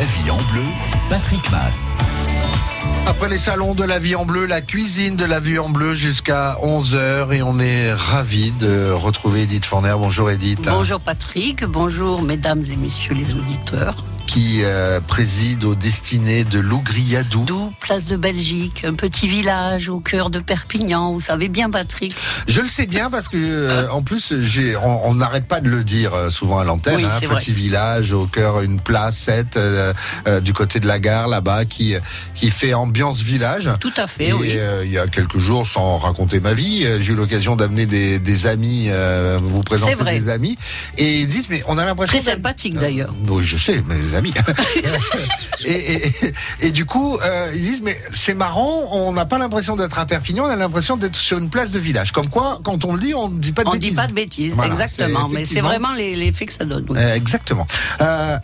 La vie en bleu, Patrick Mass. Après les salons de la vie en bleu, la cuisine de la vie en bleu jusqu'à 11h et on est ravis de retrouver Edith Forner. Bonjour Edith. Bonjour Patrick, bonjour mesdames et messieurs les auditeurs. Qui euh, préside aux destinées de Lougriadou. D'où, place de Belgique, un petit village au cœur de Perpignan. Vous savez bien Patrick. Je le sais bien parce que euh, en plus j'ai, on n'arrête pas de le dire euh, souvent à l'antenne. Oui, hein, petit vrai. village au cœur, une place 7 euh, du côté de la gare là-bas qui qui fait ambiance village. Tout à fait, Et oui. il y a quelques jours, sans raconter ma vie, j'ai eu l'occasion d'amener des, des amis, vous présenter des amis. Et ils disent, mais on a l'impression... Très sympathique d'ailleurs. Oui, je sais, mes amis. et, et, et- et du coup, euh, ils disent, mais c'est marrant, on n'a pas l'impression d'être à Perpignan, on a l'impression d'être sur une place de village. Comme quoi, quand on le dit, on ne dit pas de On ne bêtises. dit pas de bêtises, Voilà, exactement. Mais c'est vraiment les- l'effet que ça donne. oui. Euh, exactement. Euh,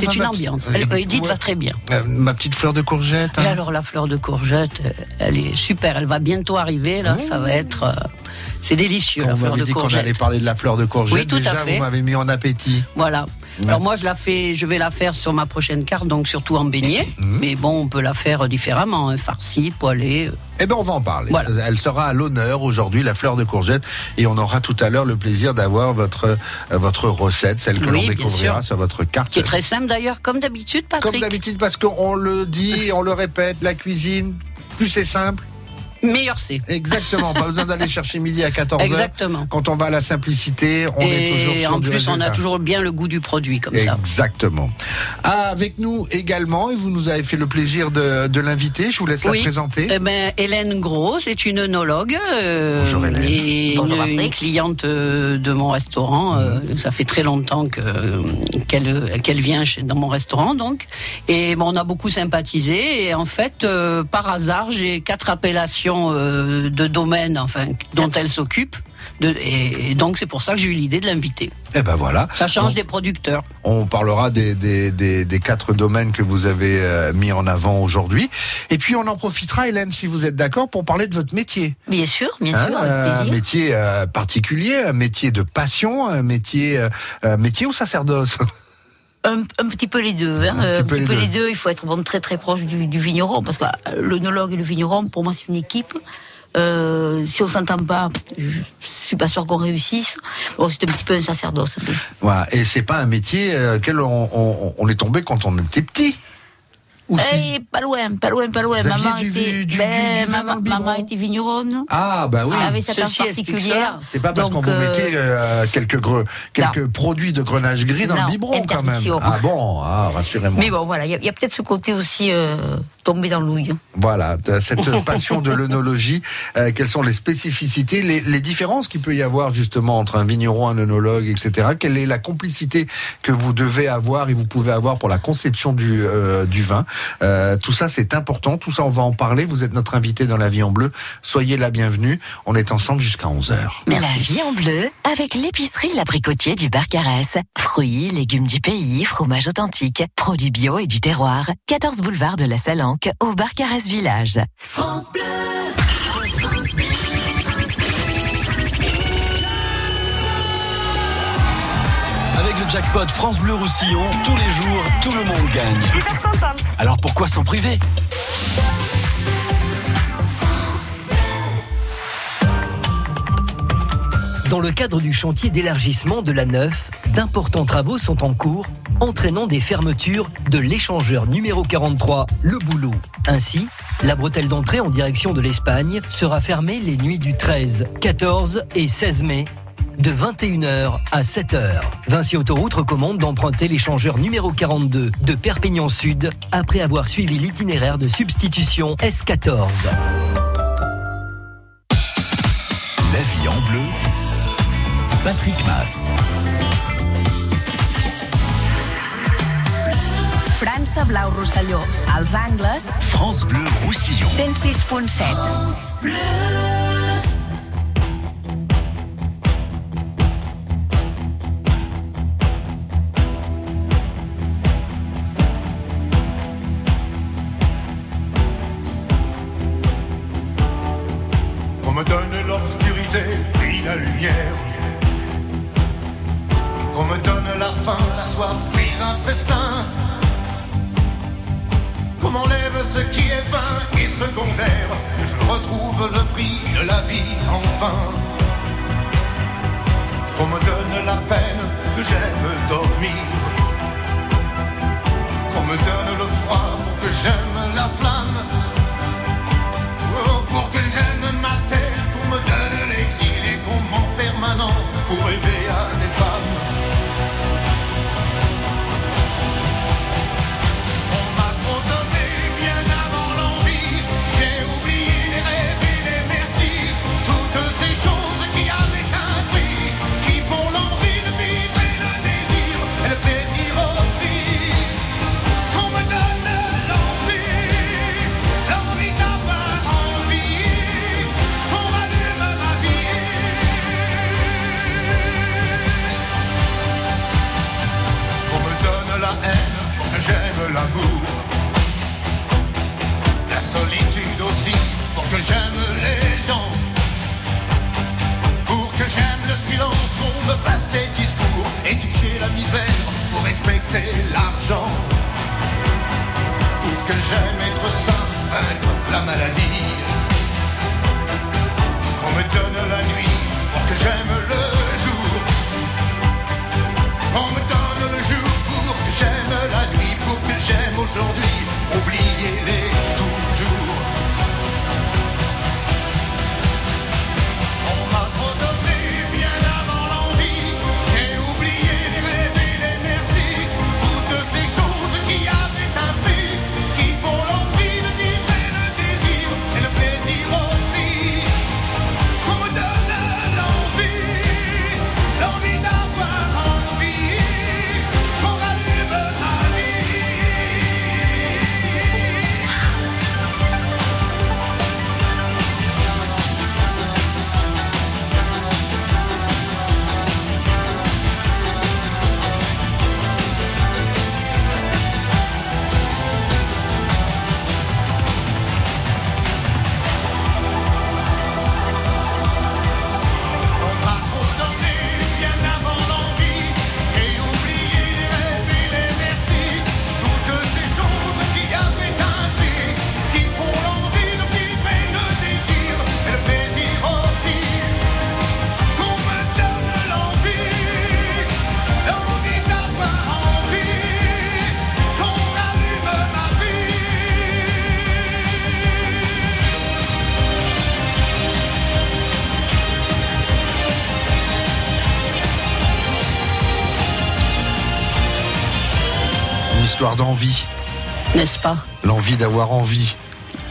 C'est une ambiance. Elle, Edith ouais. va très bien. Euh, ma petite fleur de courgette. Et hein. alors la fleur de courgette, elle est super. Elle va bientôt arriver. Là, ça va être, euh, c'est délicieux Quand la vous fleur de dit qu'on allait parler de la fleur de courgette, Oui, tout à déjà, fait. vous m'avez mis en appétit. Voilà. Alors moi, je la fais, je vais la faire sur ma prochaine carte, donc surtout en beignet. Mhm. Mais bon, on peut la faire différemment, hein, farcie, poêlée. euh. Eh ben, on va en parler. Voilà. Elle sera à l'honneur aujourd'hui, la fleur de courgette, et on aura tout à l'heure le plaisir d'avoir votre euh, votre recette, celle que Oui, l'on bien découvrira sûr. sur votre carte. Qui est très simple d'ailleurs, comme d'habitude, Patrick. Comme d'habitude, parce qu'on le dit, on le répète, la cuisine, plus c'est simple. Meilleur c'est. Exactement. pas besoin d'aller chercher midi à 14h. Exactement. Quand on va à la simplicité, on est toujours Et sur en plus, on a toujours bien le goût du produit comme ça. Exactement. Ah, avec nous également, et vous nous avez fait le plaisir de, de l'inviter. Je vous laisse la présenter. Eh ben, Hélène Gros, c'est une œnologue euh, Bonjour, Hélène. et Bonjour, une, Patrick. une cliente euh, de mon restaurant. euh, ça fait très longtemps que qu'elle vient chez, dans mon restaurant, donc. Et bon, on a beaucoup sympathisé. Et en fait, euh, par hasard, j'ai quatre appellations euh, de domaines, enfin, dont elle s'occupe. Et, donc, c'est pour ça que j'ai eu l'idée de l'inviter. Eh ben voilà. Ça change des producteurs. On parlera des, des, des, des quatre domaines que vous avez euh, mis en avant aujourd'hui. Et puis on en profitera, Hélène, si vous êtes d'accord, pour parler de votre métier. Bien sûr, bien Hein, sûr, un métier euh, particulier, un métier de passion, un métier, euh, un métier au sacerdoce. Un, un petit peu les deux. Hein. Un petit Un peu les peu deux. les deux. Il faut être bon, très très proche du, du vigneron parce que euh, l'œnologue et le vigneron, pour moi, c'est une équipe. Euh, si on s'entend pas, je suis pas sûr qu'on réussisse. Bon, c'est un petit peu un sacerdoce. Voilà. Et c'est pas un métier euh, auquel on, on, on est tombé quand on était petit. Eh, pas loin, pas loin, pas loin. Vous aviez Maman du- était, du- du- ben, du vin dans maman, le biberon maman était vigneronne. Ah bah oui. Elle avait sa Ceci place explique particulière. C'est pas parce qu'on Donc, vous euh, mettait euh, quelques, gre- quelques produits de grenage gris dans Non, le biberon quand même. interdiction. Ah bon, ah, rassurez-moi. Mais bon, voilà, il y a, il y a peut-être ce côté aussi euh, tombé dans l'ouille. Voilà, t'as cette passion de l'œnologie. euh, quelles sont les spécificités, les, les différences qu'il peut y avoir justement entre un vigneron, un œnologue, etc. Quelle est la complicité que vous devez avoir et vous pouvez avoir pour la conception du, euh, du vin? Euh, Tout ça, c'est important. Tout ça, on va en parler. Vous êtes notre invité dans La Vie en Bleu. Soyez la bienvenue. On est ensemble jusqu'à 11h. La vie en bleu avec l'épicerie L'Abricotier du Barcarès. Fruits, légumes du pays, fromage authentique, produits bio et du terroir. 14 boulevard de la Salanque au Barcarès Village. Avec le jackpot France Bleu Roussillon, tous les jours, tout le monde gagne. Alors pourquoi s'en priver? Dans le cadre du chantier d'élargissement de la Neuf, d'importants travaux sont en cours, entraînant des fermetures de l'échangeur numéro 43, le Boulot. Ainsi, la bretelle d'entrée en direction de l'Espagne sera fermée les nuits du 13, 14 et 16 mai de 21h à 7h. Vinci Autoroute recommande d'emprunter l'échangeur numéro 42 de Perpignan Sud après avoir suivi l'itinéraire de substitution S14. La vie en bleu, Patrick Mass. França Blau Rosselló, als angles, France Bleu Roussillon. 106.7. Qu'on l'envie d'avoir envie.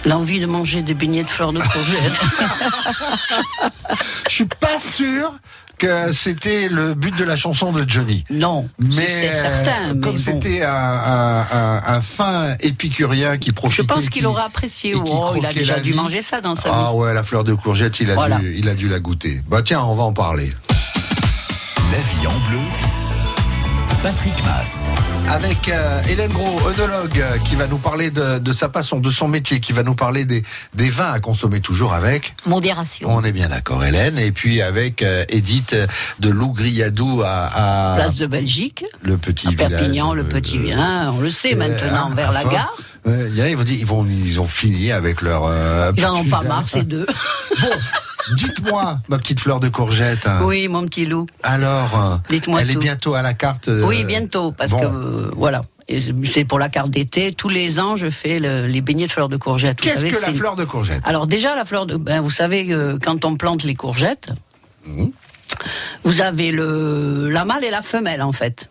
L'envie de manger des beignets de fleurs de courgette. Je suis pas sûr que c'était le but de la chanson de Johnny. non, Mais c'est certain. mais comme bon. c'était un, un- un- un fin épicurien qui Je profitait. pense qu'il qui- aura apprécié. Oh, il a déjà dû vie. manger ça dans sa Ah vie. ouais, la fleur de courgette, il a, Voilà. dû, il a dû la goûter. Bah tiens, on va en parler. La vie en bleu. Patrick Mass. Avec euh, Hélène Gros, œnologue, euh, qui va nous parler de, de sa passion, de son métier, qui va nous parler des, des vins à consommer toujours avec. Modération. On est bien d'accord, Hélène. Et puis avec euh, Edith euh, de Lougriadou à, à Place de Belgique, le petit à village. Perpignan, le euh, petit vin, on le sait euh, maintenant, vers la gare. Ouais, il y en a, ils vont ils vont, ils ont fini avec leur. euh, Ils en ont pas marre, ces deux. Bon, dites-moi, ma petite fleur de courgette. Oui, mon petit loup. Alors, euh, Dites-moi elle est bientôt à la carte. euh, Oui, bientôt, parce bon. que euh, voilà. Et c'est pour la carte d'été. Tous les ans, je fais le- les beignets de fleurs de courgette. Vous Qu'est-ce savez, que la c'est- fleur de courgette? Alors déjà, la fleur de... Ben, vous savez, euh, quand on plante les courgettes, Mhm. vous avez le la mâle et la femelle, en fait.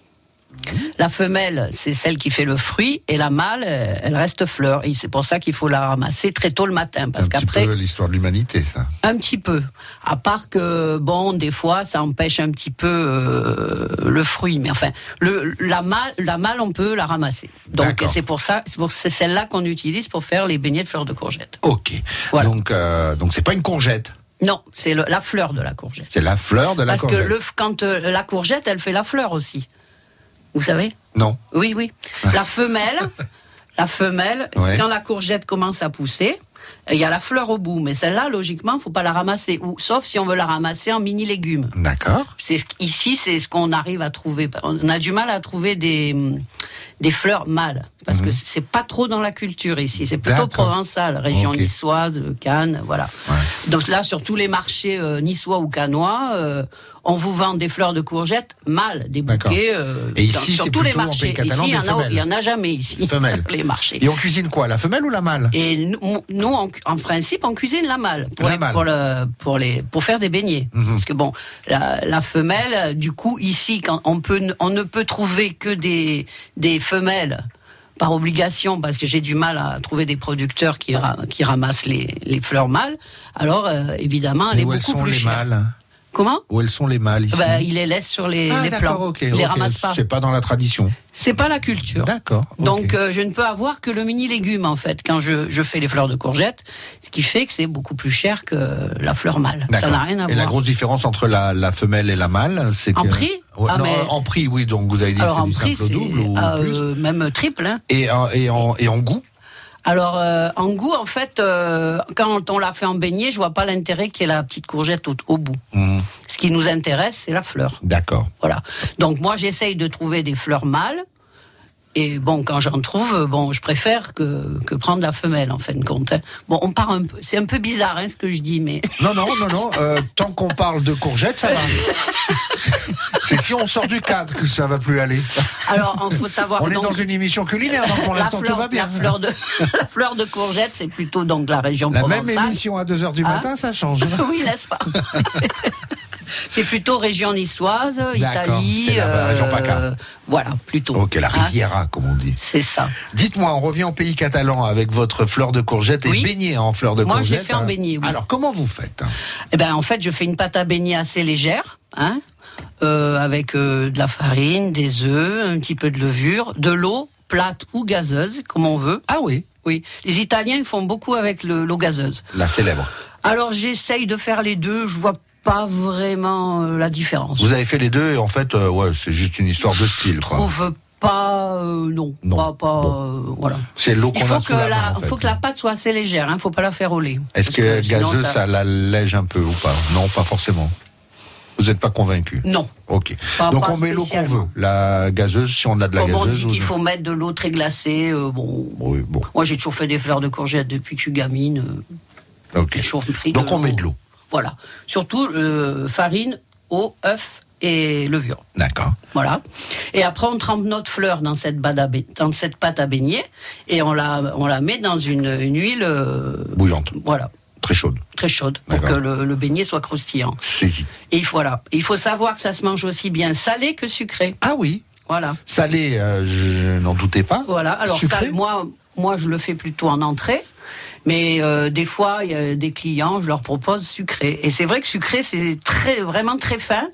La femelle, c'est celle qui fait le fruit, et la mâle, euh, elle reste fleur. Et c'est pour ça qu'il faut la ramasser très tôt le matin, parce un petit qu'après, peu l'histoire de l'humanité, ça. un petit peu. À part que, bon, des fois, ça empêche un petit peu euh, le fruit. Mais enfin, le, la mâle, la mâle, on peut la ramasser. Donc, c'est pour ça, c'est celle-là qu'on utilise pour faire les beignets de fleurs de courgette. Ok. Voilà. Donc, euh, donc c'est pas une courgette. Non, c'est la fleur de la courgette. C'est la fleur de la Parce courgette. que le, quand euh, la courgette, elle fait la fleur aussi. Vous savez Non. Oui, oui. La femelle, la femelle, Ouais. quand la courgette commence à pousser, il y a la fleur au bout. Mais celle-là, logiquement, faut pas la ramasser. Ou, sauf si on veut la ramasser en mini légumes. D'accord. C'est ici, c'est ce qu'on arrive à trouver. On a du mal à trouver des, des fleurs mâles. Parce Mhm. que c'est pas trop dans la culture ici. C'est plutôt provençal, région niçoise, Cannes, voilà. Donc là, sur tous les marchés euh, niçois ou cannois, euh, on vous vend des fleurs de courgettes mâles, des bouquets. euh, Et dans- ici, sur tous les marchés. catalan, ici, il y des en a- en jamais ici. Femelles. les marchés. Et on cuisine quoi La femelle ou la mâle? Et nous, nous, en, en principe, on cuisine la mâle pour, La les- mâle. pour, le, pour, les, pour faire des beignets. Mhm. Parce que bon, la, la femelle, euh, du coup, ici, quand on, peut, on ne peut trouver que des, des femelles par obligation, parce que j'ai du mal à trouver des producteurs qui, ra- qui ramassent les, les fleurs mâles. Alors, euh, évidemment, elle est où elles beaucoup sont plus les chère. mâles? Comment Où elles sont les mâles ici bah, Il les laisse sur les, Ah, les il les ramasse pas. C'est pas dans la tradition. C'est pas la culture. D'accord. Donc euh, je ne peux avoir que le mini légume en fait quand je, je fais les fleurs de courgettes, ce qui fait que c'est beaucoup plus cher que la fleur mâle. Ça n'a rien à Et voir. la grosse différence entre la, la femelle et la mâle, c'est que En prix Ouais, Ah, non, mais- En prix, oui. Donc vous avez dit c'est du prix simple double ou euh, plus. même triple. hein. Et, en- et, en, et en goût Alors euh, en goût en fait euh, quand on l'a fait en beignet, je vois pas l'intérêt qu'il y ait la petite courgette au, au bout. Mhm. Ce qui nous intéresse c'est la fleur. D'accord. Voilà. Donc moi j'essaye de trouver des fleurs mâles. Et bon, quand j'en trouve, bon, je préfère que, que prendre la femelle en fin de compte. hein. Bon, on part un peu, c'est un peu bizarre hein, ce que je dis, mais Non, non, non, non. euh, tant qu'on parle de courgettes, ça va. C'est- si on sort du cadre que ça va plus aller. alors il faut savoir. On est dans une émission culinaire, donc pour l'instant tout va bien. La fleur de, la fleur de courgette, c'est plutôt donc la région La provençale. même émission à 2h du Hein matin, ça change. oui, n'est-ce pas? C'est plutôt région niçoise, Italie. région PACA. Voilà, plutôt. Ok, la Hein Riviera, comme on dit. C'est ça. Dites-moi, on revient au pays catalan avec votre fleur de courgette et Oui. beignet en fleur de Moi, je l'ai courgette. fait en hein. beignet, oui. Alors, comment vous faites hein? Eh ben, en fait, je fais une pâte à beignet assez légère, hein, euh, avec euh, de la farine, des œufs, un petit peu de levure, de l'eau plate ou gazeuse, comme on veut. Ah oui, Oui, les Italiens ils font beaucoup avec le- l'eau gazeuse. la célèbre. Alors j'essaye de faire les deux, je vois pas vraiment euh, la différence. Vous avez fait les deux et en fait, euh, ouais, c'est juste une histoire de style. Je trouve pas, euh, non, Non. pas, pas, Bon. euh, voilà. C'est l'eau Il qu'on faut a que, sous la main, la, en fait. faut que la pâte soit assez légère, hein, faut pas la faire lait. Est-ce Parce que sinon, gazeuse, ça... l'allège un peu ou pas? Non, pas forcément. Vous n'êtes pas convaincu? Non. Ok. Pas- Donc pas on met l'eau qu'on veut. La gazeuse, si on a de la Comme on gazeuse. dit ou qu'il faut mettre de l'eau très glacée, euh, bon. Oui, bon. Moi j'ai toujours fait des fleurs de courgettes depuis que je suis gamine. Ok. Donc on met de l'eau. Voilà. Surtout euh, farine, eau, œuf et levure. D'accord. Voilà. Et après, on trempe notre fleur dans cette, dans cette pâte à beignet et on la, on la met dans une, une huile, euh, Bouillante, voilà, très chaude. très chaude pour que le, le beignet soit croustillant. Saisie. Et voilà. Et il faut savoir que ça se mange aussi bien salé que sucré. Ah oui. Voilà. Salé, euh, je n'en doutais pas. Voilà. Alors, Sucré ça, moi, moi, je le fais plutôt en entrée. Mais euh, des fois, il y a des clients, je leur propose sucré. Et c'est vrai que sucré, c'est très, vraiment très fin.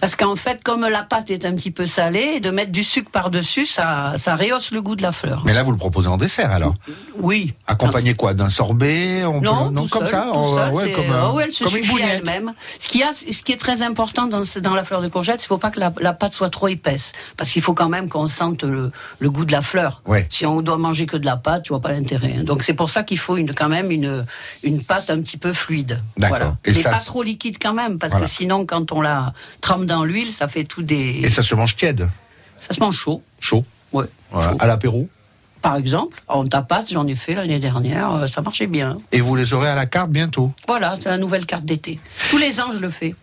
Parce qu'en fait, comme la pâte est un petit peu salée, de mettre du sucre par-dessus, ça, ça rehausse le goût de la fleur. Mais là, vous le proposez en dessert alors Oui. Accompagné quoi D'un sorbet on Non, peut- tout comme seul, ça tout oh, seul, ouais, c'est- comme, oh, ouais, elle se comme suffit elle-même. Ce, a, ce qui est très important dans, dans la fleur de courgette, il ne faut pas que la, la pâte soit trop épaisse. Parce qu'il faut quand même qu'on sente le, le goût de la fleur. Ouais. Si on doit manger que de la pâte, tu vois pas l'intérêt. hein. Donc c'est pour ça qu'il faut une, quand même une, une pâte un petit peu fluide. D'accord. Voilà. Et Mais ça pas trop liquide quand même, parce Voilà. que sinon, quand on la trempe dans l'huile, ça fait tout des. Et ça se mange tiède, Ça se mange chaud. chaud, voilà, chaud. à l'apéro. Par exemple, en tapas, j'en ai fait l'année dernière, euh, ça marchait bien. Et vous les aurez à la carte bientôt. Voilà, c'est la nouvelle carte d'été. Tous les ans, je le fais.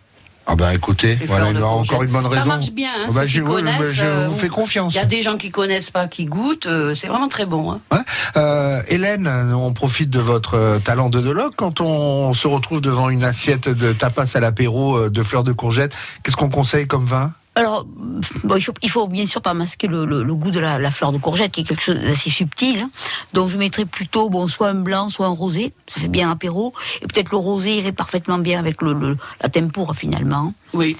Ah ben écoutez, voilà de il y a encore courgette. une bonne Ça raison. marche bien, hein, Ah ceux je, qui oui, mais connaissent, je euh, vous fais confiance. Il y a des gens qui connaissent pas, qui goûtent, euh, c'est vraiment très bon. hein. Ouais. Euh, Hélène, on profite de votre euh, talent d'œnologue. Quand on se retrouve devant une assiette de tapas à l'apéro de fleurs de courgettes, qu'est-ce qu'on conseille comme vin? Alors, bon, il, faut, il faut bien sûr pas masquer le, le- le goût de la, la fleur de courgette, qui est quelque chose d'assez subtil. hein. Donc, je mettrais plutôt bon, soit un blanc, soit un rosé. Ça fait bien apéro. Et peut-être le rosé irait parfaitement bien avec le, le- la tempura, finalement. Oui.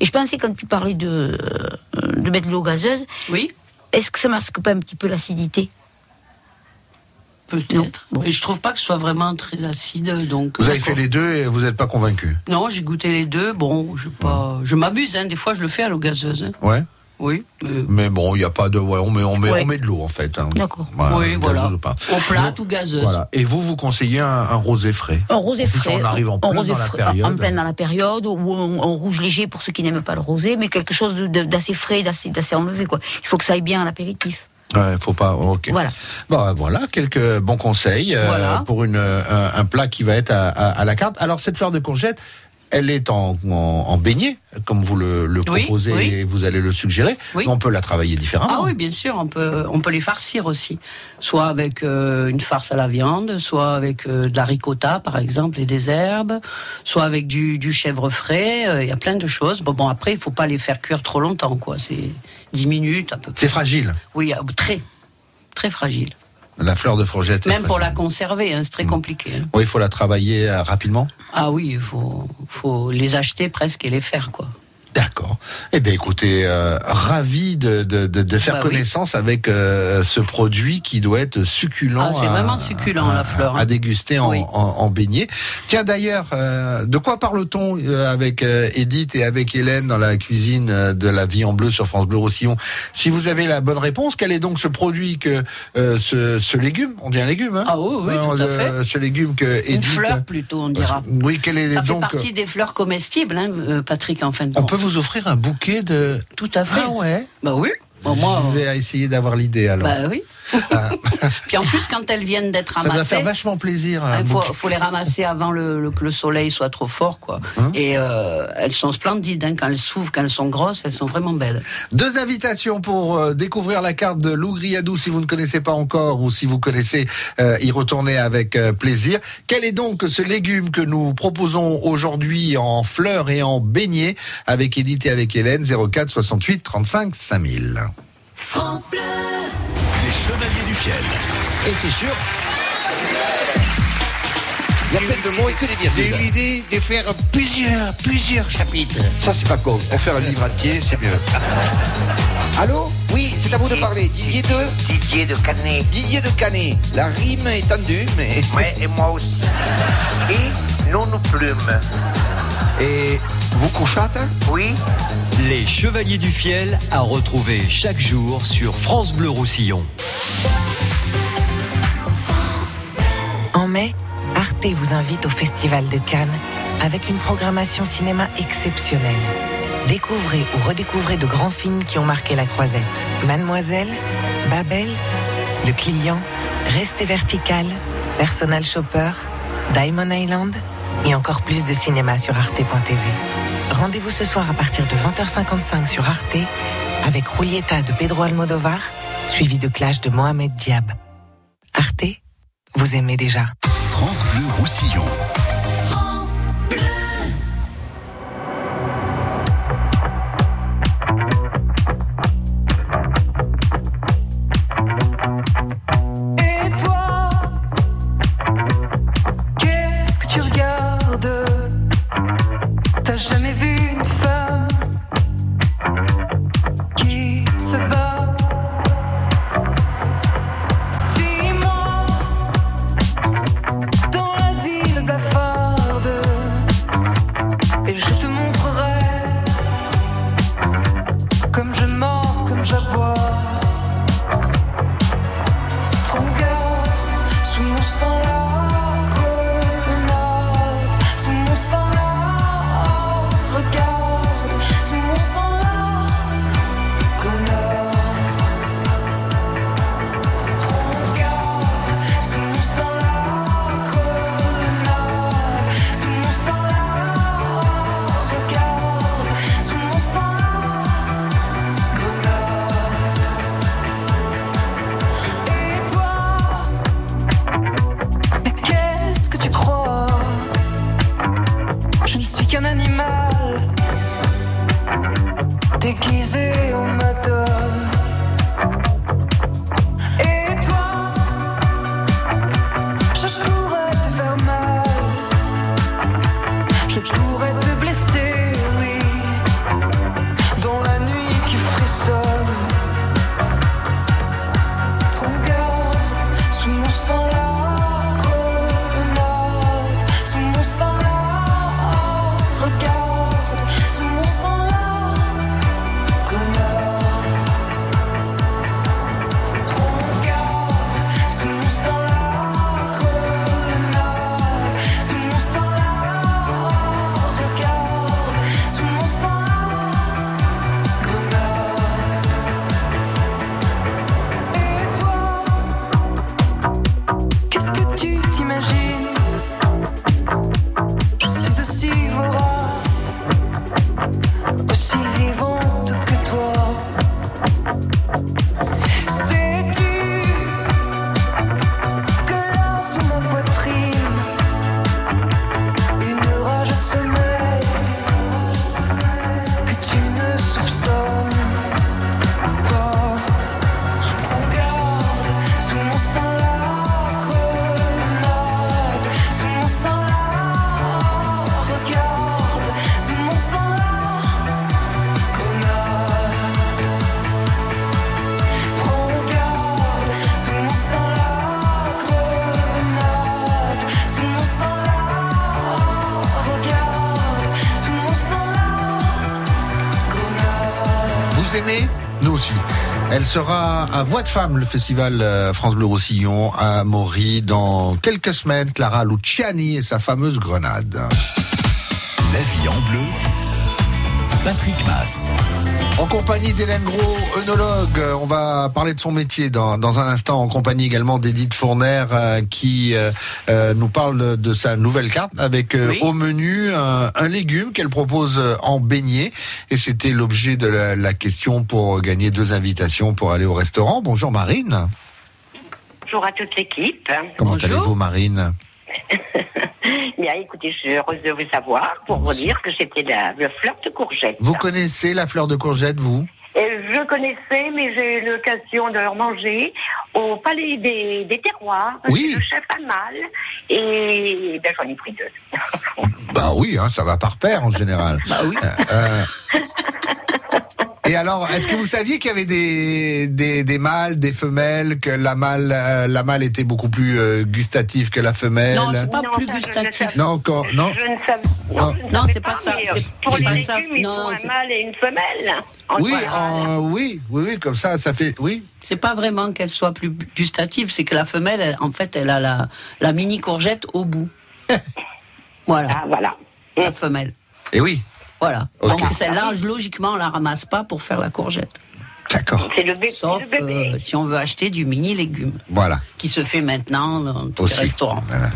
Et je pensais, quand tu parlais de, euh, de mettre de l'eau gazeuse, Oui, est-ce que ça masque pas un petit peu l'acidité? Peut-être. Bon. Mais je trouve pas que ce soit vraiment très acide. Donc, Vous avez d'accord. fait les deux et vous n'êtes pas convaincu Non, j'ai goûté les deux. Bon, je pas, je m'amuse. Hein. Des fois, je le fais à l'eau gazeuse. hein. Ouais. Oui. mais- Mais bon, il n'y a pas de. Ouais, on met, on met, Ouais. on met de l'eau en fait. hein. D'accord. Voilà, oui, voilà. ou pas. Au plate ou gazeuse. Voilà. Et vous, vous conseillez un, un rosé frais? Un rosé En plus, frais. on arrive en plein dans la période. En plein dans la période, ou un, un rouge léger pour ceux qui n'aiment pas le rosé, mais quelque chose d'assez frais, d'assez d'assez enlevé. Quoi. Il faut que ça aille bien à l'apéritif. Ouais, faut pas. Ok. Voilà. Bon, voilà quelques bons conseils euh, pour une, euh, un, plat qui va être à, à- à la carte. Alors cette fleur de courgette, elle est en, en, en beignet, comme vous le, le Oui, proposez oui. et vous allez le suggérer. Oui. On peut la travailler différemment. Ah oui, bien sûr, on peut, on peut les farcir aussi. Soit avec euh, une farce à la viande, soit avec euh, de la ricotta, par exemple, et des herbes, soit avec du, du chèvre frais. euh, Il y a plein de choses. Bon, bon après, il faut pas les faire cuire trop longtemps, quoi. C'est 10 minutes à peu près. C'est fragile. Oui, ah, très, très fragile. La fleur de fourgette. Même pour la conserver, hein, c'est très compliqué. hein. Oui, il faut la travailler euh, rapidement. Ah oui, il faut, faut les acheter presque et les faire, quoi. D'accord. Eh bien, écoutez, euh, ravi de, de, de, de faire Bah oui. connaissance avec euh, ce produit qui doit être succulent. Ah, c'est vraiment succulent, à- la fleur, hein. À déguster en, Oui. en, en beignet. Tiens, d'ailleurs, euh, de quoi parle-t-on euh, avec euh, Edith et avec Hélène dans la cuisine euh, de la vie en bleu sur France Bleu Roussillon? Si vous avez la bonne réponse, quel est donc ce produit que euh, ce, ce légume? On dit un légume, hein? Ah oui, oui, tout à euh, Ce légume que Une Edith. fleur plutôt, on dira. Oui, quel est Ça fait donc partie des fleurs comestibles, hein, Patrick, en fin de On compte. peut vous offrir un bouquet de. Tout à fait. Ah ouais. Bah oui. Bon, moi, Je vais essayer d'avoir l'idée alors. bah oui. Ah. Puis en plus, quand elles viennent d'être Ça doit ramassées, faire vachement plaisir. il faut, bouquet. faut les ramasser avant le, le- que le soleil soit trop fort, quoi. Hein Et euh, elles sont splendides, hein, quand elles s'ouvrent, quand elles sont grosses, elles sont vraiment belles. Deux invitations pour euh, découvrir la carte de Lougriadou si vous ne connaissez pas encore ou si vous connaissez, euh, y retourner avec euh, plaisir. Quel est donc ce légume que nous proposons aujourd'hui en fleurs et en beignets? Avec Edith et avec Hélène 04 68 35 5000 Les Chevaliers du Fiel. Et c'est sûr. Il y a plein de mots et que des J'ai eu virgules. l'idée de faire plusieurs, plusieurs chapitres. Ça, c'est pas con. Pour faire un livre entier, c'est mieux. Allô? Oui, c'est à vous de parler. Didier de Didier de Canet. Didier de Canet. La rime est tendue, mais. Ouais, et moi aussi. Et non nous plumes. Et vous couchâtes Oui, Les Chevaliers du Fiel à retrouver chaque jour sur France Bleu Roussillon. En mai, Arte vous invite au Festival de Cannes avec une programmation cinéma exceptionnelle. Découvrez ou redécouvrez de grands films qui ont marqué la croisette. Mademoiselle, Babel, Le Client, Restez vertical, Personal Shopper, Diamond Island et encore plus de cinéma sur arte.tv. Rendez-vous ce soir à partir de 20h55 sur Arte avec Julieta de Pedro Almodovar, suivi de Clash de Mohamed Diab. Arte, vous aimez déjà. France Bleu Roussillon. Le festival euh, France Bleu Roussillon, à Maury, dans quelques semaines. Clara Luciani et sa fameuse grenade. La vie en bleu. Patrick Mass. En compagnie d'Hélène Gros, œnologue, Euh, on va parler de son métier dans, dans un instant, en compagnie également d'Edith Fourner, euh, qui euh, nous parle de, de sa nouvelle carte avec euh, Oui. au menu un, un légume qu'elle propose en beignet. Et c'était l'objet de la, la question pour gagner deux invitations pour aller au restaurant. Bonjour Marine. Bonjour à toute l'équipe. Comment allez-vous Marine? Bien, écoutez, je suis heureuse de vous savoir pour vous dire que c'était la, la fleur de courgette. Vous connaissez la fleur de courgette, vous? Et je connaissais, mais j'ai eu l'occasion de leur manger au Palais des, des Terroirs. Oui. Le chef Amal. Et ben, j'en ai pris deux. Bah oui, hein, ça va par paire en général. Bah oui. Euh, et alors, est-ce que vous saviez qu'il y avait des, des, des mâles, des femelles, que la mâle, euh, la mâle était beaucoup plus euh, gustative que la femelle? Non, c'est pas Non, plus ça, gustatif. Non, encore, non. Je ne savais, Non. non, je ne Non, c'est pas ça, mais, c'est- euh, Pour c'est les pas légumes, ça, il non, faut un c'est- mâle et une femelle. En Oui, en- oui, oui, oui, comme ça, ça fait, oui. C'est pas vraiment qu'elle soit plus gustative, c'est que la femelle, elle, en fait, elle a la, la mini courgette au bout. voilà, Ah, voilà. la femelle. Et oui, Voilà. Ok. Donc celle-là, logiquement, on la ramasse pas pour faire la courgette. d'accord, C'est le, bé- Sauf le bébé. euh, si on veut acheter du mini légumes, voilà, qui se fait maintenant dans tous aussi. les restaurants. Voilà.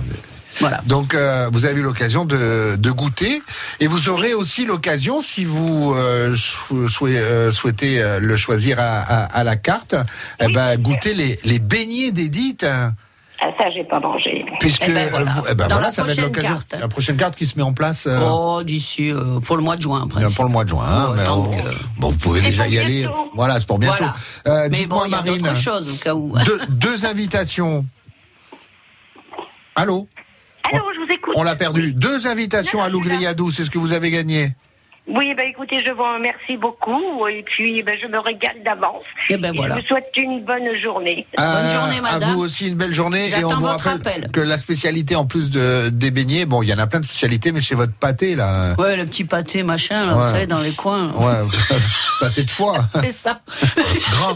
Voilà. Donc, euh, vous avez eu l'occasion de, de goûter, et vous aurez aussi l'occasion, si vous euh, sou- souhait- euh, souhaitez euh, le choisir à, à, à la carte, eh ben, goûter les, les beignets d'Edith. Ah, ça, j'ai pas mangé. Puisque Eh ben voilà. vous- eh ben Dans voilà, la ça va être prochaine l'occasion. carte. La prochaine carte qui se met en place euh, Oh, d'ici euh, pour le mois de juin, en principe. pour le mois de juin. hein, Oh, mais tant on- que- Bon, vous pouvez déjà y aller. Voilà, c'est pour bientôt. Voilà. Euh, Mais Dites-moi, bon, il y a Marine, d'autres choses au cas où. deux, deux invitations. Allô Allô, je vous écoute. On l'a perdu. Deux invitations Non, à non. Lougriadou, c'est ce que vous avez gagné. Oui, ben écoutez, je vous remercie beaucoup et puis ben, je me régale d'avance. Eh ben Et voilà. Je vous souhaite une bonne journée. Bonne journée, À madame. vous aussi une belle journée. Et on vous votre rappelle appel. que la spécialité, en plus de, des beignets, bon, il y en a plein de spécialités, mais c'est votre pâté, là. Ouais, le petit pâté, machin, là, Ouais. vous savez, dans les coins. Ouais, pâté de foie. C'est ça. Gras.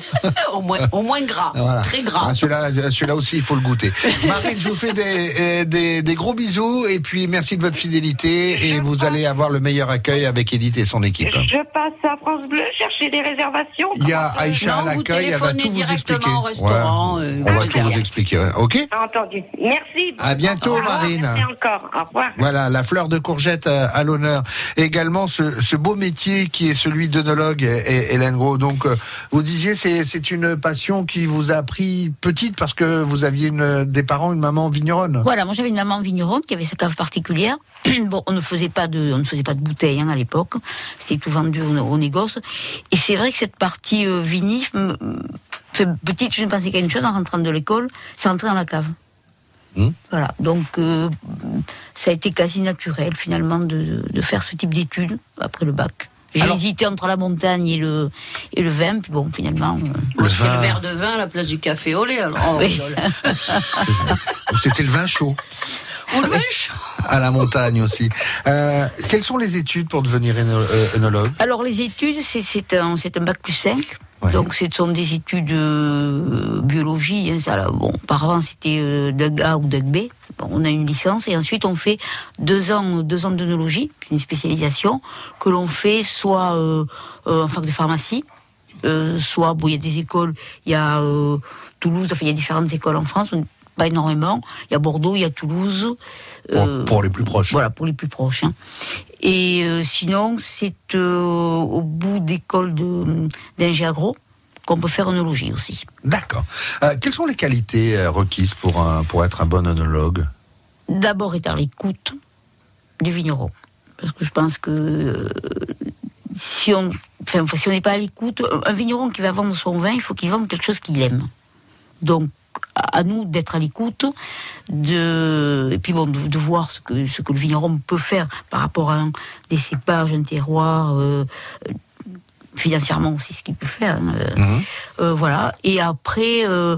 au, moins, au moins gras. Voilà. Très gras. Ah, celui-là, celui-là aussi, il faut le goûter. Marine, je vous fais des, euh, des, des gros bisous et puis merci de votre fidélité et vous allez avoir le meilleur accueil avec Edith et son équipe. Je passe à France Bleu chercher des réservations. Il y a Aïcha à l'accueil, elle va tout vous directement expliquer. au restaurant, Ouais. euh, On va tout vous expliquer, ouais. ok Entendu. Merci. À bientôt, Au revoir, Marine. Merci encore. Au revoir. Voilà, la fleur de courgette euh, à l'honneur. Et également ce, ce beau métier qui est celui d'œnologue, et- et- Hélène Gros. Donc, euh, vous disiez, c'est c'est une passion qui vous a pris petite parce que vous aviez une, des parents, une maman vigneronne. Voilà, moi j'avais une maman vigneronne qui avait sa cave particulière. bon, on ne faisait pas de, on ne faisait pas de bouteilles hein, à l'époque. C'était tout vendu au, au négoce. Et c'est vrai que cette partie euh, vinif, me- me fait petite, je ne pensais qu'à une chose en rentrant de l'école, c'est rentrer dans la cave. Hmm. Voilà, donc euh, ça a été quasi naturel finalement de, de faire ce type d'études après le bac. J'ai Alors- hésité entre la montagne et le, et le vin, puis bon, finalement. euh, je fais vin. le verre de vin à la place du café au lait. Alors, oh, Oui. rigole. C'est ça. Donc, C'était le vin chaud On le à la montagne aussi. Euh, quelles sont les études pour devenir œno- euh, œnologue Alors les études, c'est un, un bac plus 5. Ouais. Donc ce sont des études euh, biologie. hein, ça, bon, auparavant c'était euh, DUG A ou DUG B. Bon, on a une licence et ensuite on fait deux ans, deux ans d'œnologie, une spécialisation que l'on fait soit euh, en fac de pharmacie, soit bon, il y a des écoles, il y a Toulouse, enfin il y a différentes écoles en France, pas énormément. Il y a Bordeaux, il y a Toulouse. pour, euh, pour les plus proches. voilà, pour les plus proches. hein. Et euh, sinon, c'est euh, au bout d'école de- d'ingé agro qu'on peut faire œnologie aussi. D'accord. Quelles sont les qualités requises pour, un, pour être un bon œnologue D'abord être à l'écoute du vigneron. Parce que je pense que si on enfin, si n'est pas à l'écoute, un vigneron qui va vendre son vin, il faut qu'il vende quelque chose qu'il aime. Donc, à nous d'être à l'écoute, de, et puis bon, de, de voir ce que, ce que le vigneron peut faire par rapport à un- des cépages, un terroir, euh, euh, financièrement aussi ce qu'il peut faire. hein, euh, Mhm. euh, voilà. Et après, euh,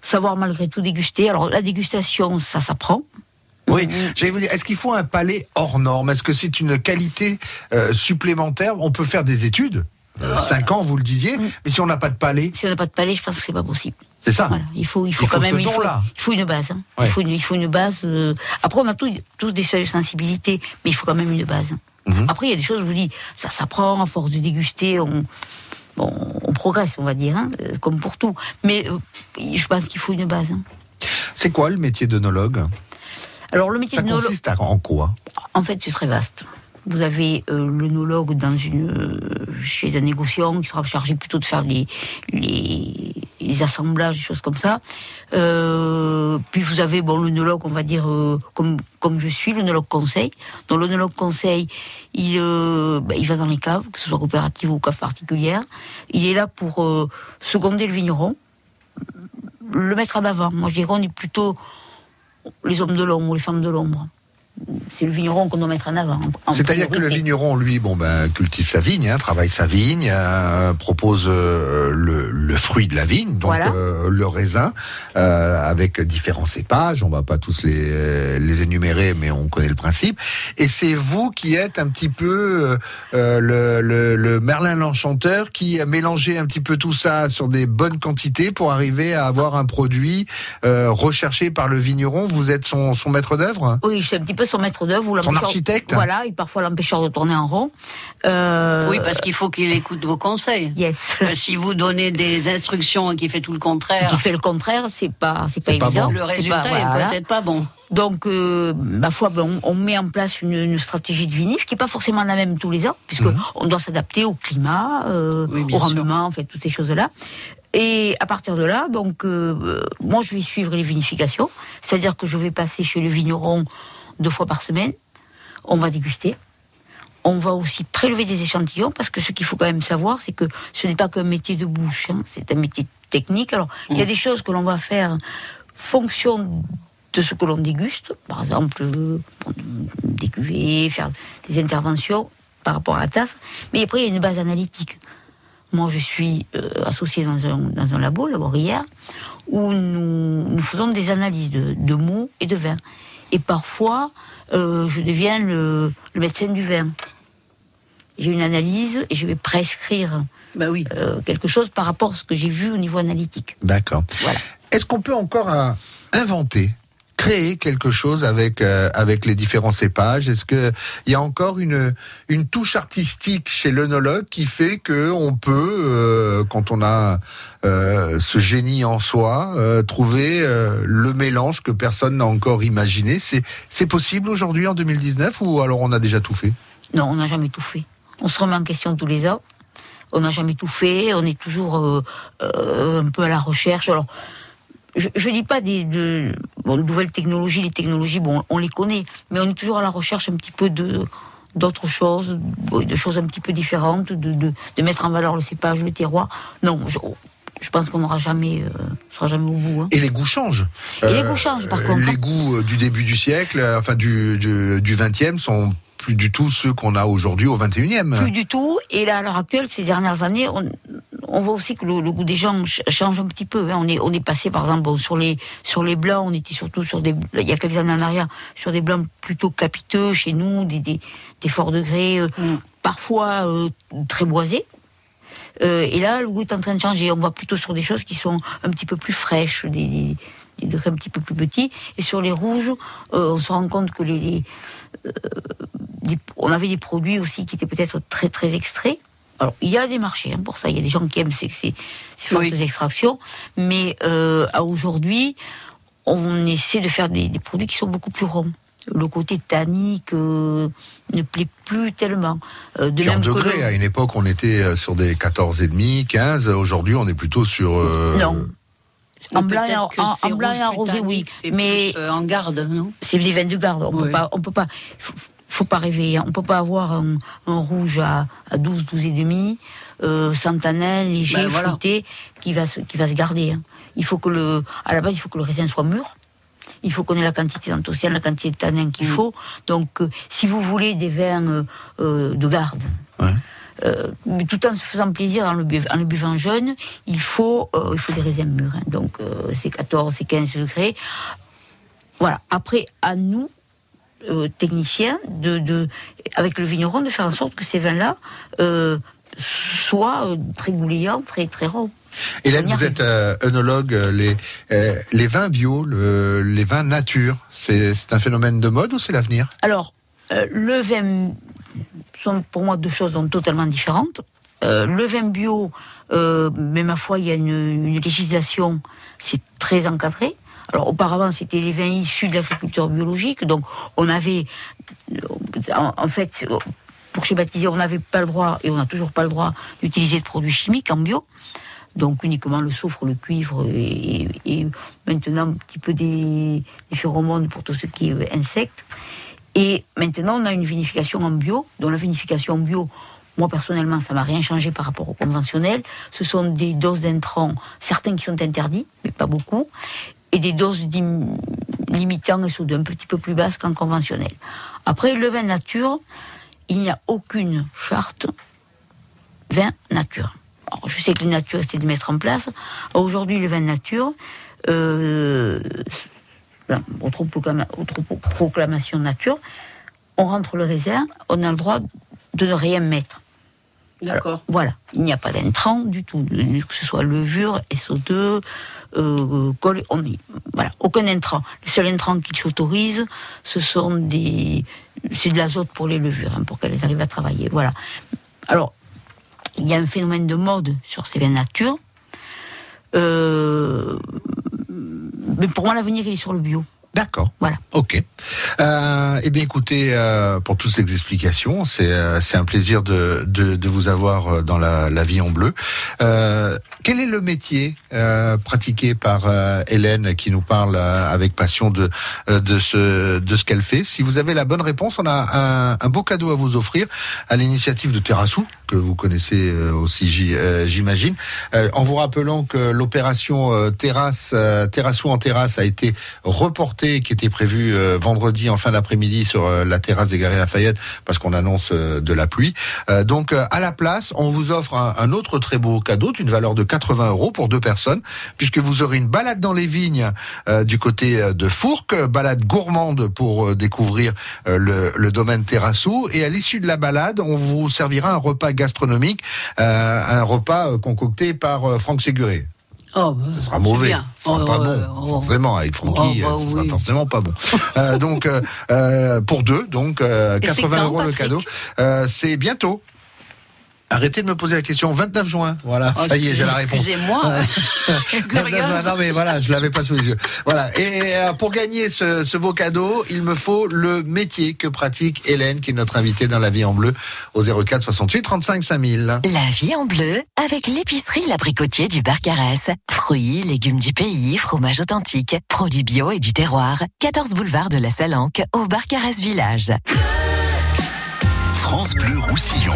savoir malgré tout déguster. Alors, la dégustation, ça s'apprend. Oui, j'allais vous dire, est-ce qu'il faut un palais hors norme? Est-ce que c'est une qualité supplémentaire? On peut faire des études 5 ans, vous le disiez. Mais si on n'a pas de palais, Si on n'a pas de palais, je pense que c'est pas possible. c'est ça. Voilà, il faut, il faut Il quand faut même ce il faut, don-là. il faut une base. hein. Ouais. Il, faut une, il faut une base. euh, Après, on a tous, tous des seuils de sensibilité, mais il faut quand même une base. Mhm. Après, il y a des choses, je vous dis, ça s'apprend, à force de déguster, on, bon, on progresse, on va dire, hein, euh, comme pour tout. Mais euh, je pense qu'il faut une base. hein. C'est quoi le métier d'œnologue Alors, le métier Ça consiste à- en quoi? En fait, c'est très vaste. Vous avez euh, l'œnologue euh, chez un négociant qui sera chargé plutôt de faire les, assemblages, des choses comme ça. Euh, puis vous avez bon, l'œnologue, on va dire, euh, comme, comme je suis, l'œnologue conseil. Dans l'œnologue conseil, il, ben, il va dans les caves, que ce soit coopérative ou cave particulière. Il est là pour seconder le vigneron, le mettre en avant. Moi, je dirais, on est plutôt les hommes de l'ombre les femmes de l'ombre. C'est le vigneron qu'on doit mettre en avant. C'est-à-dire que le vigneron, lui, bon, ben, cultive sa vigne, hein, travaille sa vigne, euh, propose euh, le, le fruit de la vigne, donc Voilà. euh, le raisin, avec différents cépages. On va pas tous les, les énumérer, mais on connaît le principe. Et c'est vous qui êtes un petit peu le, le, le Merlin l'enchanteur qui a mélangé un petit peu tout ça sur des bonnes quantités pour arriver à avoir un produit recherché par le vigneron. Vous êtes son, son maître d'œuvre? Oui, je suis un petit peu son maître d'œuvre. ou Son architecte Voilà, et parfois l'empêcheur de tourner en rond. Euh, Oui, parce qu'il faut qu'il écoute vos conseils. Yes. Euh, Si vous donnez des instructions et qu'il fait tout le contraire, Qui fait le contraire, c'est pas, c'est pas évident. bon. le résultat est voilà. peut-être pas bon. Donc, euh, ma foi, ben, on, on met en place une, une stratégie de vinif qui n'est pas forcément la même tous les ans, puisque Mhm. on doit s'adapter au climat, euh, Oui, au sûr. rendement, en fait, toutes ces choses-là. Et à partir de là, donc, euh, moi, je vais suivre les vinifications, c'est-à-dire que je vais passer chez le vigneron deux fois par semaine. On va déguster. On va aussi prélever des échantillons parce que ce qu'il faut quand même savoir, c'est que ce n'est pas qu'un métier de bouche, hein, c'est un métier technique. Alors, il y a Mm. des choses que l'on va faire fonction de ce que l'on déguste, par exemple, euh, bon, des cuvées, faire des interventions par rapport à la tasse, mais après, il y a une base analytique. Moi, je suis euh, associé dans un, dans un labo, laborière, où nous, nous faisons des analyses de, de mots et de vin. Et parfois, euh, je deviens le, le médecin du vin. J'ai une analyse et je vais prescrire Bah oui. euh, quelque chose par rapport à ce que j'ai vu au niveau analytique. D'accord. Voilà. Est-ce qu'on peut encore euh, inventer créer quelque chose avec euh, avec les différents cépages? Est-ce que il y a encore une une touche artistique chez l'œnologue qui fait que on peut euh, quand on a euh, ce génie en soi euh, trouver euh, le mélange que personne n'a encore imaginé? C'est c'est possible aujourd'hui en 2019 ou alors on a déjà tout fait? Non, on n'a jamais tout fait. On se remet en question tous les ans. On n'a jamais tout fait. On est toujours euh, un peu à la recherche. Alors, je ne dis pas des de, bon, nouvelles technologies. Les technologies, bon, on les connaît, mais on est toujours à la recherche un petit peu de d'autres choses, de choses un petit peu différentes, de, de, de mettre en valeur le cépage, le terroir. Non, je, je pense qu'on n'aura jamais, euh, sera jamais au bout. hein. Et les goûts changent. Et les goûts changent, par contre, Les hein. goûts euh, du début du siècle, euh, enfin du, du, du 20e, sont plus du tout ceux qu'on a aujourd'hui au 21e. Plus du tout. Et là, à l'heure actuelle, ces dernières années, on, on voit aussi que le, le goût des gens ch- change un petit peu. hein. On est, on est passé, par exemple, bon, sur les sur les blancs, on était surtout sur des, il y a quelques années en arrière, sur des blancs plutôt capiteux chez nous, des, des, des forts degrés, euh, parfois euh, très boisés. Euh, et là, le goût est en train de changer. On va plutôt sur des choses qui sont un petit peu plus fraîches, des, des, des degrés un petit peu plus petits. Et sur les rouges, euh, on se rend compte que les, les, des- on avait des produits aussi qui étaient peut-être très très extraits. Alors, il y a des marchés hein, pour ça. Il y a des gens qui aiment ces, ces, ces fortes extractions. Mais euh, à aujourd'hui, on essaie de faire des, des produits qui sont beaucoup plus ronds. Le côté tannique euh, ne plaît plus tellement. Euh, de même que le- à une époque, on était euh, sur des 14,5, 15. Aujourd'hui, on est plutôt sur. euh, Non. En blanc, et en, blanc et en rosé, oui. Mais plus, euh, en garde, non? c'est des vins de garde. On peut Oui. pas, on peut pas, faut, faut pas rêver. hein. On peut pas avoir un, un rouge à, à 12, 12 et demi, euh, sans tanin, léger, Ben, voilà. fruité, qui va se, qui va se garder. hein. Il faut que le, à la base, il faut que le raisin soit mûr. Il faut qu'on ait la quantité d'anthocyane, la quantité de tanin Mm. qu'il faut. Donc, euh, si vous voulez des vins euh, euh, de garde, euh, mais tout en se faisant plaisir en le, bu- en le buvant jeune, il faut, euh, il faut des raisins mûrs. hein. Donc, euh, c'est 14, c'est 15 degrés. Voilà. Après, à nous, techniciens, de, de, avec le vigneron, de faire en sorte que ces vins-là euh, très goulayant, très très rond. Hélène, vous êtes euh, œnologue. Les, euh, les vins bio, le- les vins nature, c'est c'est un phénomène de mode ou c'est l'avenir? Alors, euh, le vin pour moi deux choses donc totalement différentes. Euh, le vin bio, euh, mais ma foi, il y a une, législation, c'est très encadré. Alors auparavant, c'était les vins issus de l'agriculture biologique, donc on avait, en, fait, pour schématiser, on n'avait pas le droit, et on n'a toujours pas le droit, d'utiliser de produits chimiques en bio. Donc uniquement le soufre, le cuivre et, et maintenant un petit peu des, des phéromones pour tout ce qui est insectes. Et maintenant, on a une vinification en bio. Dans la vinification en bio, moi personnellement, ça m'a rien changé par rapport au conventionnel. Ce sont des doses d'intrants, certains qui sont interdits, mais pas beaucoup, et des doses dim- limitant et SO2 un petit peu plus basses qu'en conventionnel. Après, le vin nature, il n'y a aucune charte vin nature. Je sais que les natures, c'est de mettre en place. Aujourd'hui, le vin nature, euh, autoproclamation nature, on rentre le raisin, on a le droit de ne rien mettre. D'accord. Voilà, il n'y a pas d'intrant du tout, que ce soit levure, SO2, euh, colle, on y- voilà, aucun intrant. Le seul intrant qu'ils s'autorisent, ce sont des, c'est de l'azote pour les levures, hein, pour qu'elles arrivent à travailler. Voilà. Alors, il y a un phénomène de mode sur ces vins nature. Euh, mais pour moi, l'avenir, il est sur le bio. D'accord. Voilà. Ok. Euh, eh bien, écoutez, euh, pour toutes ces explications, c'est euh, un plaisir de, de, de vous avoir euh, dans la, la vie en bleu. Euh, quel est le métier euh, pratiqué par euh, Hélène qui nous parle euh, avec passion de euh, de ce de ce qu'elle fait? Si vous avez la bonne réponse, on a un, un beau cadeau à vous offrir à l'initiative de Terrassou que vous connaissez aussi, j'imagine, Euh, en vous rappelant que l'opération euh, terrasse euh, Terrassou en terrasse a été reportée, qui était prévue euh, vendredi en fin d'après-midi sur euh, la terrasse des Galeries Lafayette parce qu'on annonce euh, de la pluie. Donc à la place, on vous offre un, autre très beau cadeau d'une valeur de 80 euros pour deux personnes, puisque vous aurez une balade dans les vignes du côté de Fourques, balade gourmande pour découvrir le, le domaine Terrassou, et à l'issue de la balade, on vous servira un repas gastronomique, un repas concocté par Franck Séguré. Oh, bah, Ce sera mauvais, ce sera Oh, pas ouais, bon, oh. forcément. Avec Francky, Oh, bah euh, ce sera oui. forcément pas bon. Euh, donc, euh, pour deux, donc euh, Et c'est 80 quand, euros le cadeau. C'est bientôt. Arrêtez de me poser la question. 29 juin. Voilà, Oh, ça y est, j'ai la réponse. Excusez-moi, je suis 29 juin, curieuse. non mais voilà, je l'avais pas sous les yeux. Voilà. Et euh, pour gagner ce, ce beau cadeau, il me faut le métier que pratique Hélène, qui est notre invitée dans la vie en bleu, au 04 68 35 5000. La vie en bleu avec l'épicerie L'Abricotier du Barcarès. Fruits, légumes du pays, fromage authentique, produits bio et du terroir. 14 boulevard de la Salanque au Barcarès Village. France Bleu Roussillon.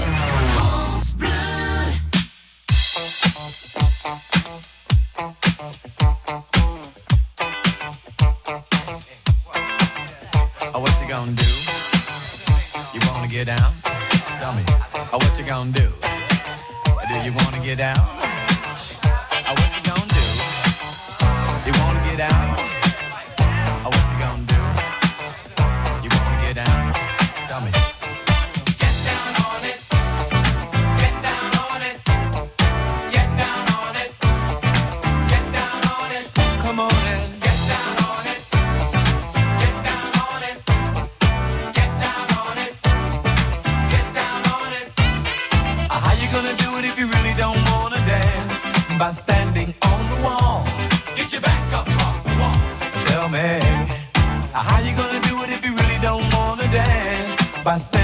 Gonna do? You wanna get down? Tell me. Oh, what you gonna do? Do you wanna get down? Oh, what you gonna do? You wanna get down? pastel.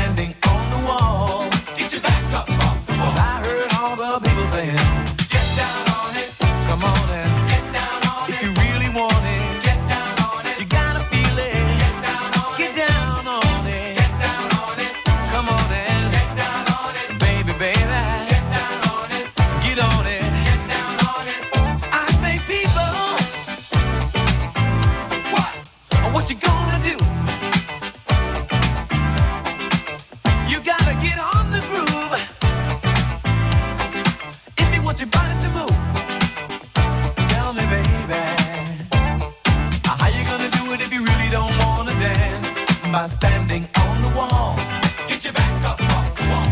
dance by standing on the wall. Get your back up off the wall.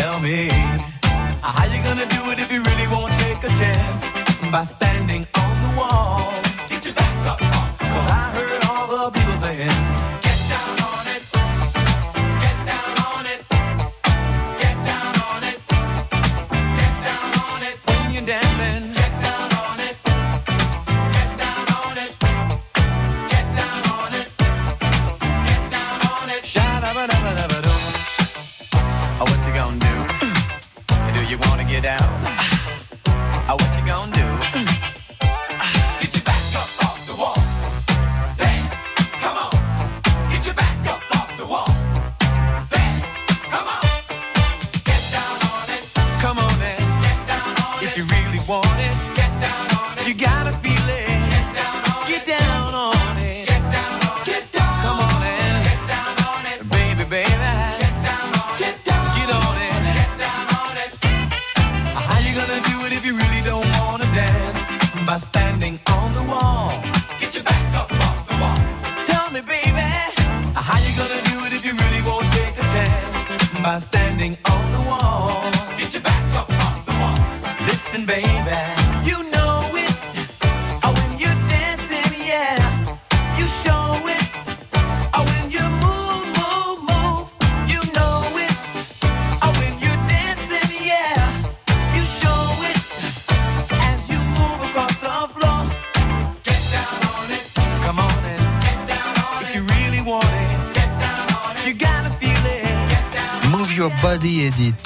Tell me how you gonna do it if you really won't take a chance by standing on the wall.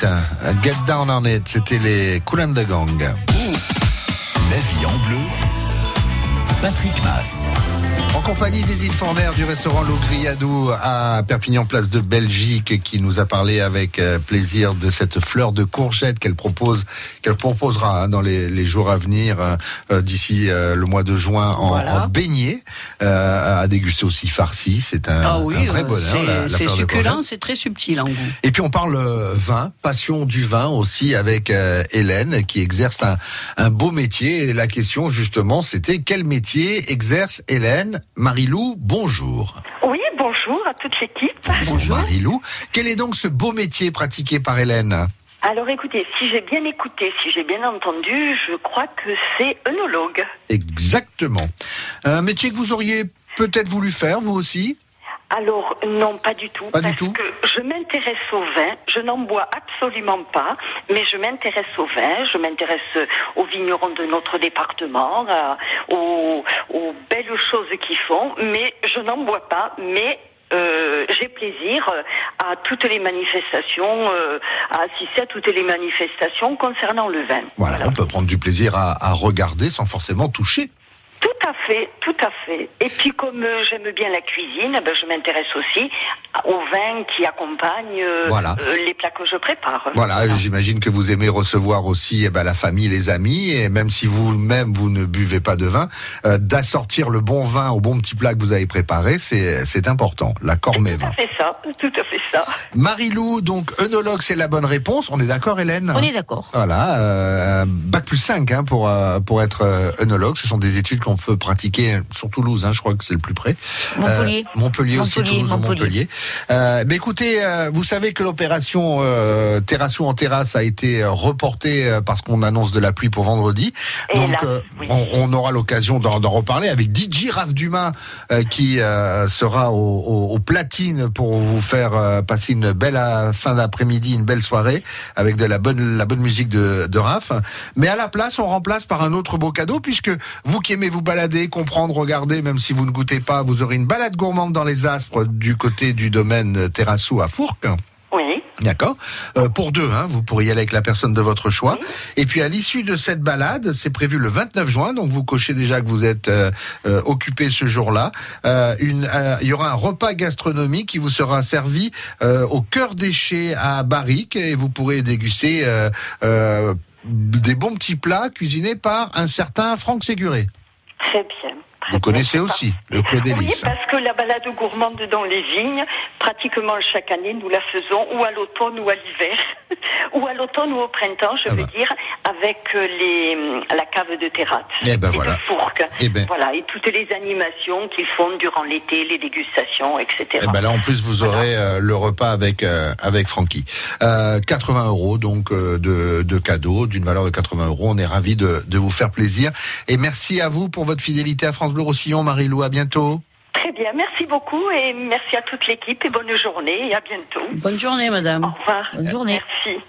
Edith. Get Down on It, c'était les Cool and the Gang. La vie en bleu. Patrick Mass. En compagnie d'Edith Forner du restaurant Le Griadou à Perpignan, place de Belgique, qui nous a parlé avec euh, plaisir de cette fleur de courgette qu'elle propose, qu'elle proposera hein, dans les, les jours à venir, euh, euh, d'ici le mois de juin, en, Voilà. en beignet, à déguster aussi farci. C'est un, Ah oui, un vrai bonheur. c'est- succulent, c'est très subtil en goût. Et puis on parle vin, passion du vin aussi avec Hélène qui exerce un, un beau métier. Et la question justement c'était quel métier exerce Hélène Marilou Bonjour. Oui, bonjour à toute l'équipe. Bonjour Marilou. Quel est donc ce beau métier pratiqué par Hélène Alors écoutez, si j'ai bien écouté, si j'ai bien entendu, je crois que c'est œnologue. Exactement. Un métier que vous auriez peut-être voulu faire vous aussi Alors non, pas du tout. Pas du parce tout que je m'intéresse au vin, je n'en bois absolument pas, mais je m'intéresse au vin, je m'intéresse aux vignerons de notre département, à- aux, aux belles choses qu'ils font, mais je n'en bois pas, mais euh, j'ai plaisir à toutes les manifestations, euh, à assister à toutes les manifestations concernant le vin. Voilà, on peut prendre du plaisir à, à regarder sans forcément toucher. Tout à fait, tout à fait. Et puis comme euh, j'aime bien la cuisine, ben, je m'intéresse aussi aux vins qui accompagnent euh, Voilà. euh, les plats que je prépare. Voilà, j'imagine que vous aimez recevoir aussi eh ben, la famille, les amis, et même si vous-même vous ne buvez pas de vin, euh, d'assortir le bon vin au bon petit plat que vous avez préparé, c'est important. La cormée vin. C'est ça, tout à fait ça. Marilou, donc œnologue, c'est la bonne réponse. On est d'accord, Hélène? On est d'accord. Voilà, euh, bac plus 5 hein, pour euh, pour être œnologue. Ce sont des études qu'on peut pratiquer sur Toulouse. Hein, je crois que c'est le plus près. Montpellier. Euh, Montpellier aussi, Toulouse ou Montpellier. Montpellier. Euh, mais écoutez, euh, vous savez que l'opération Terrassou en terrasse a été reportée parce qu'on annonce de la pluie pour vendredi. Donc oui. on, on aura l'occasion d'en reparler avec DJ Raph Dumas qui sera au, au- au platine pour vous faire passer une belle fin d'après-midi, une belle soirée avec de la bonne la bonne musique de, de Raph. Mais à la place, on remplace par un autre beau cadeau puisque vous qui aimez vous balader, comprendre, regarder, même si vous ne goûtez pas, vous aurez une balade gourmande dans les Aspres du côté du domaine Terrassou à Fourques. Oui. D'accord. Euh, pour deux, hein, vous pourriez aller avec la personne de votre choix. Et puis à l'issue de cette balade, c'est prévu le 29 juin, donc vous cochez déjà que vous êtes euh, euh, occupé ce jour-là. Il y aura un repas gastronomique qui vous sera servi au cœur des chais à Barrique et vous pourrez déguster des bons petits plats cuisinés par un certain Franck Séguré. Très bien. Vous connaissez aussi le Claude Oui, Hélice. parce que la balade gourmande dans les vignes, pratiquement chaque année, nous la faisons ou à l'automne ou à l'hiver. ou à l'automne ou au printemps, je Ah veux bah. dire, avec euh, les, la cave de terrasse Eh ben et voilà. fourque. Eh ben. Voilà, et toutes les animations qu'ils font durant l'été, les dégustations, etc. Eh ben là, en plus, vous aurez euh, le repas avec euh, avec Francky. Euh, 80 euros donc de, de cadeaux d'une valeur de 80 euros. On est ravis de, de vous faire plaisir et merci à vous pour votre fidélité à France Bleu Roussillon, Marie-Lou. À bientôt. Très bien, merci beaucoup et merci à toute l'équipe et bonne journée et à bientôt. Bonne journée, madame. Au revoir. Bonne journée. Merci.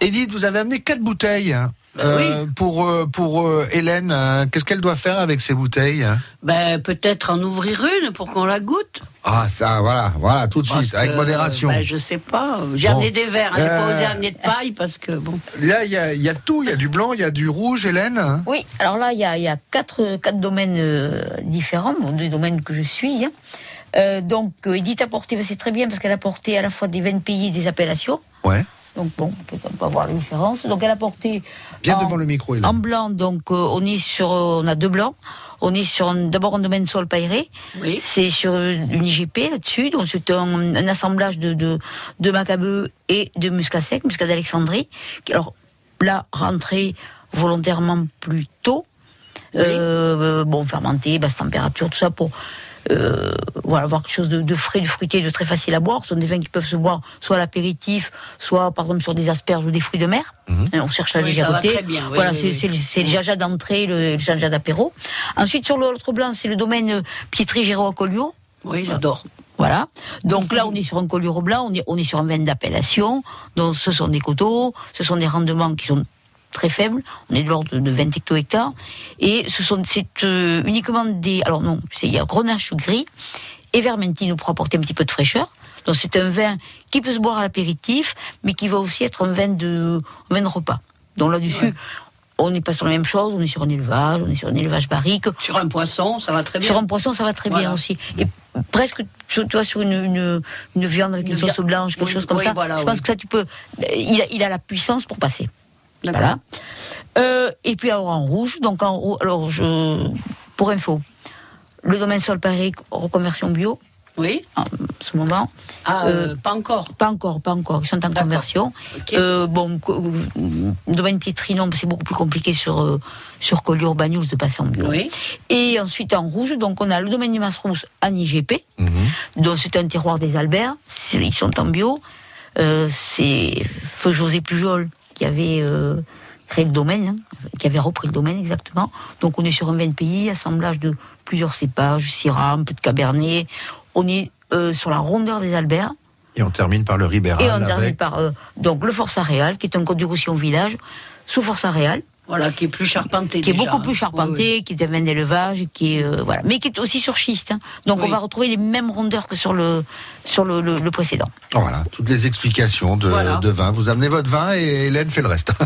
Edith, vous avez amené quatre bouteilles. Euh, Pour euh, pour euh, Hélène, euh, qu'est-ce qu'elle doit faire avec ces bouteilles hein? Ben, peut-être en ouvrir une pour qu'on la goûte. Ah ça, voilà, voilà, tout de Parce suite, avec modération. Ben, je sais pas. J'ai Bon. amené des verres. hein. J'ai pas Euh. osé amener de paille parce que bon. Là, il y a, il y a tout. Il y a du blanc, il y a du rouge, Hélène? Oui, alors là, il y a, il y a quatre, quatre domaines euh, différents, bon, des domaines que je suis. hein. Euh, donc, euh, Edith a porté, ben, c'est très bien parce qu'elle a porté à la fois des vins de pays et des appellations. Ouais. Donc, bon, on peut, peut voir la différence. Donc, elle a porté. Bien en- devant le micro, Hélène. En blanc, donc, euh, on est sur. euh, on a deux blancs. On est sur d'abord un domaine sol paillé. Oui. C'est sur une IGP là-dessus. Donc, c'est un, un assemblage de, de, de macabeux et de muscat sec, muscat d'Alexandrie. Alors, là, rentré volontairement plus tôt. Euh, bon, fermenté, basse température, tout ça pour euh, voilà, avoir quelque chose de, de frais, de fruité, de très facile à boire. Ce sont des vins qui peuvent se boire soit à l'apéritif, soit par exemple sur des asperges ou des fruits de mer. Et On cherche la Oui, ça va légèreté. très bien, oui, voilà, oui, c'est le- le jaja d'entrée, le, le jaja d'apéro. Ensuite, sur l'autre blanc, c'est le domaine euh, Pietri Géraud Collio. Oui, j'adore. Voilà. Donc là, on est sur un collure blanc, on est, on est sur un vin d'appellation. Donc ce sont des coteaux, ce sont des rendements qui sont très faibles. On est de l'ordre de 20 hecto-hectares. Et ce sont c'est euh, uniquement des. Alors non, c'est- il y a grenache gris et vermentino pour apporter un petit peu de fraîcheur. Donc c'est un vin qui peut se boire à l'apéritif, mais qui va aussi être un vin de, un vin de repas. Donc là-dessus. On n'est pas sur la même chose, on est sur un élevage, on est sur un élevage barrique. Sur un poisson, ça va très bien. Sur un poisson, ça va très Voilà. bien aussi. Et presque, tu vois, sur une, une, une viande avec une, Une sauce blanche, quelque Oui, chose comme oui, ça. voilà, je pense que ça, tu peux. Il a, il a la puissance pour passer. Voilà. Euh, et puis alors en rouge, donc en rouge, alors je, pour info, le domaine sol Paris, reconversion bio. Oui. En ce moment. Ah, euh, pas encore. Pas encore, pas encore. Ils sont en conversion. Ok. Euh, bon, domaine Pietri, non, c'est beaucoup plus compliqué sur, euh, sur Collioure Bagnous de passer en bio. Oui. Et ensuite en rouge, donc on a le domaine du Masrousse en IGP, Mhm. donc c'est un terroir des Alberts, ils sont en bio. Euh, c'est Feu José Pujol qui avait euh, créé le domaine, hein, qui avait repris le domaine exactement. Donc on est sur un vin de pays, assemblage de plusieurs cépages, Syrah, un peu de Cabernet. On est euh, sur la rondeur des Alberts. Et on termine par le Ribéral Et on termine par euh, donc le Forçat Réal, qui est un code du Roussillon village, sous Forçat Réal Voilà, qui est plus charpenté. qui est beaucoup plus hein. charpenté, Oui, qui est un vin d'élevage, qui est euh, voilà, mais qui est aussi sur schiste. hein. Donc Oui. on va retrouver les mêmes rondeurs que sur le sur le, le- le précédent. Voilà, toutes les explications de, Voilà. de vin. Vous amenez votre vin et Hélène fait le reste.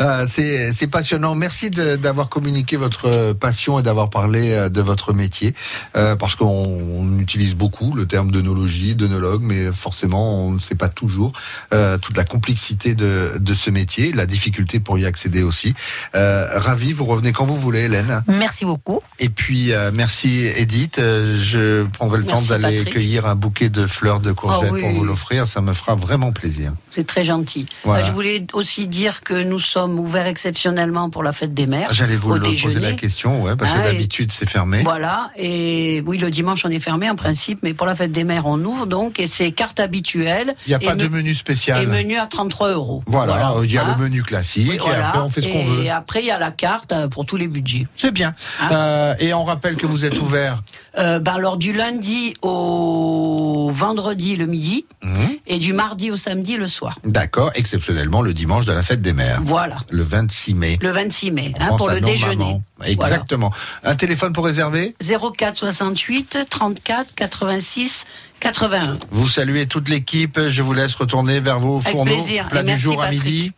Euh, c'est passionnant. Merci d'avoir communiqué votre passion et d'avoir parlé euh, de votre métier. Euh, parce qu'on on utilise beaucoup le terme d'œnologie, d'œnologue, mais forcément, on ne sait pas toujours euh, toute la complexité de, de ce métier, la difficulté pour y accéder aussi. Euh, ravi, vous revenez quand vous voulez, Hélène. Merci beaucoup. Et puis, merci Edith. Je prendrai le Merci, temps d'aller cueillir un bouquet de fleurs de courgettes Ah oui. pour vous l'offrir. Ça me fera vraiment plaisir. C'est très gentil. Voilà. Je voulais aussi dire que nous sommes ouverts exceptionnellement pour la fête des mères. J'allais vous poser la question, ouais, parce que Ah, et- d'habitude c'est fermé. Voilà, et oui, le dimanche on est fermé en principe, mais pour la fête des mères on ouvre donc, et c'est carte habituelle. Il n'y a Et pas de me- menu spécial. Et menu à 33 euros. Voilà, il y a Hein. le menu classique et Voilà. après on fait ce qu'on Et veut. après il y a la carte euh, pour tous les budgets. C'est bien. Hein Euh, et on rappelle que vous êtes ouvert. Euh, ben alors du lundi au vendredi le midi Mhm. et du mardi au samedi le soir. D'accord, exceptionnellement le dimanche de la fête des mères. Voilà. Le 26 mai. Le 26 mai, hein, pour le déjeuner. Exactement. Un téléphone pour réserver 04 68 34 86 81. Vous saluez toute l'équipe. Je vous laisse retourner vers vos Avec fourneaux. plaisir. Plat Et du merci, jour à midi.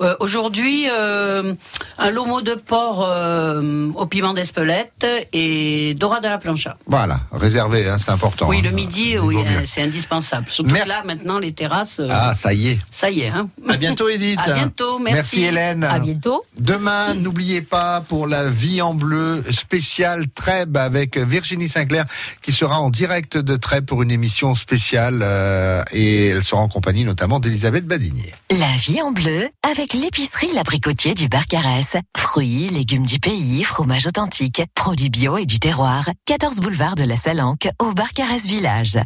Euh, Aujourd'hui, euh, un lomo de porc euh, au piment d'Espelette et dorade à la plancha. Voilà, réservé, hein, c'est important. Oui, hein. le midi, Il oui, euh, c'est indispensable. Surtout Mer- que là, maintenant, les terrasses, euh, Ah, ça y est. ça y est. Hein. À bientôt, Edith. À bientôt, merci. Hélène. À bientôt. Demain, n'oubliez pas pour la vie en bleu spéciale Trèbes avec Virginie Sinclair qui sera en direct de Trèbes pour une émission spéciale euh, et elle sera en compagnie notamment d'Elisabeth Badinier. La vie en bleu avec l'épicerie L'Abricotier du Barcarès. Fruits, légumes du pays, fromage authentique, produits bio et du terroir. 14 boulevard de la Salanque au Barcarès Village.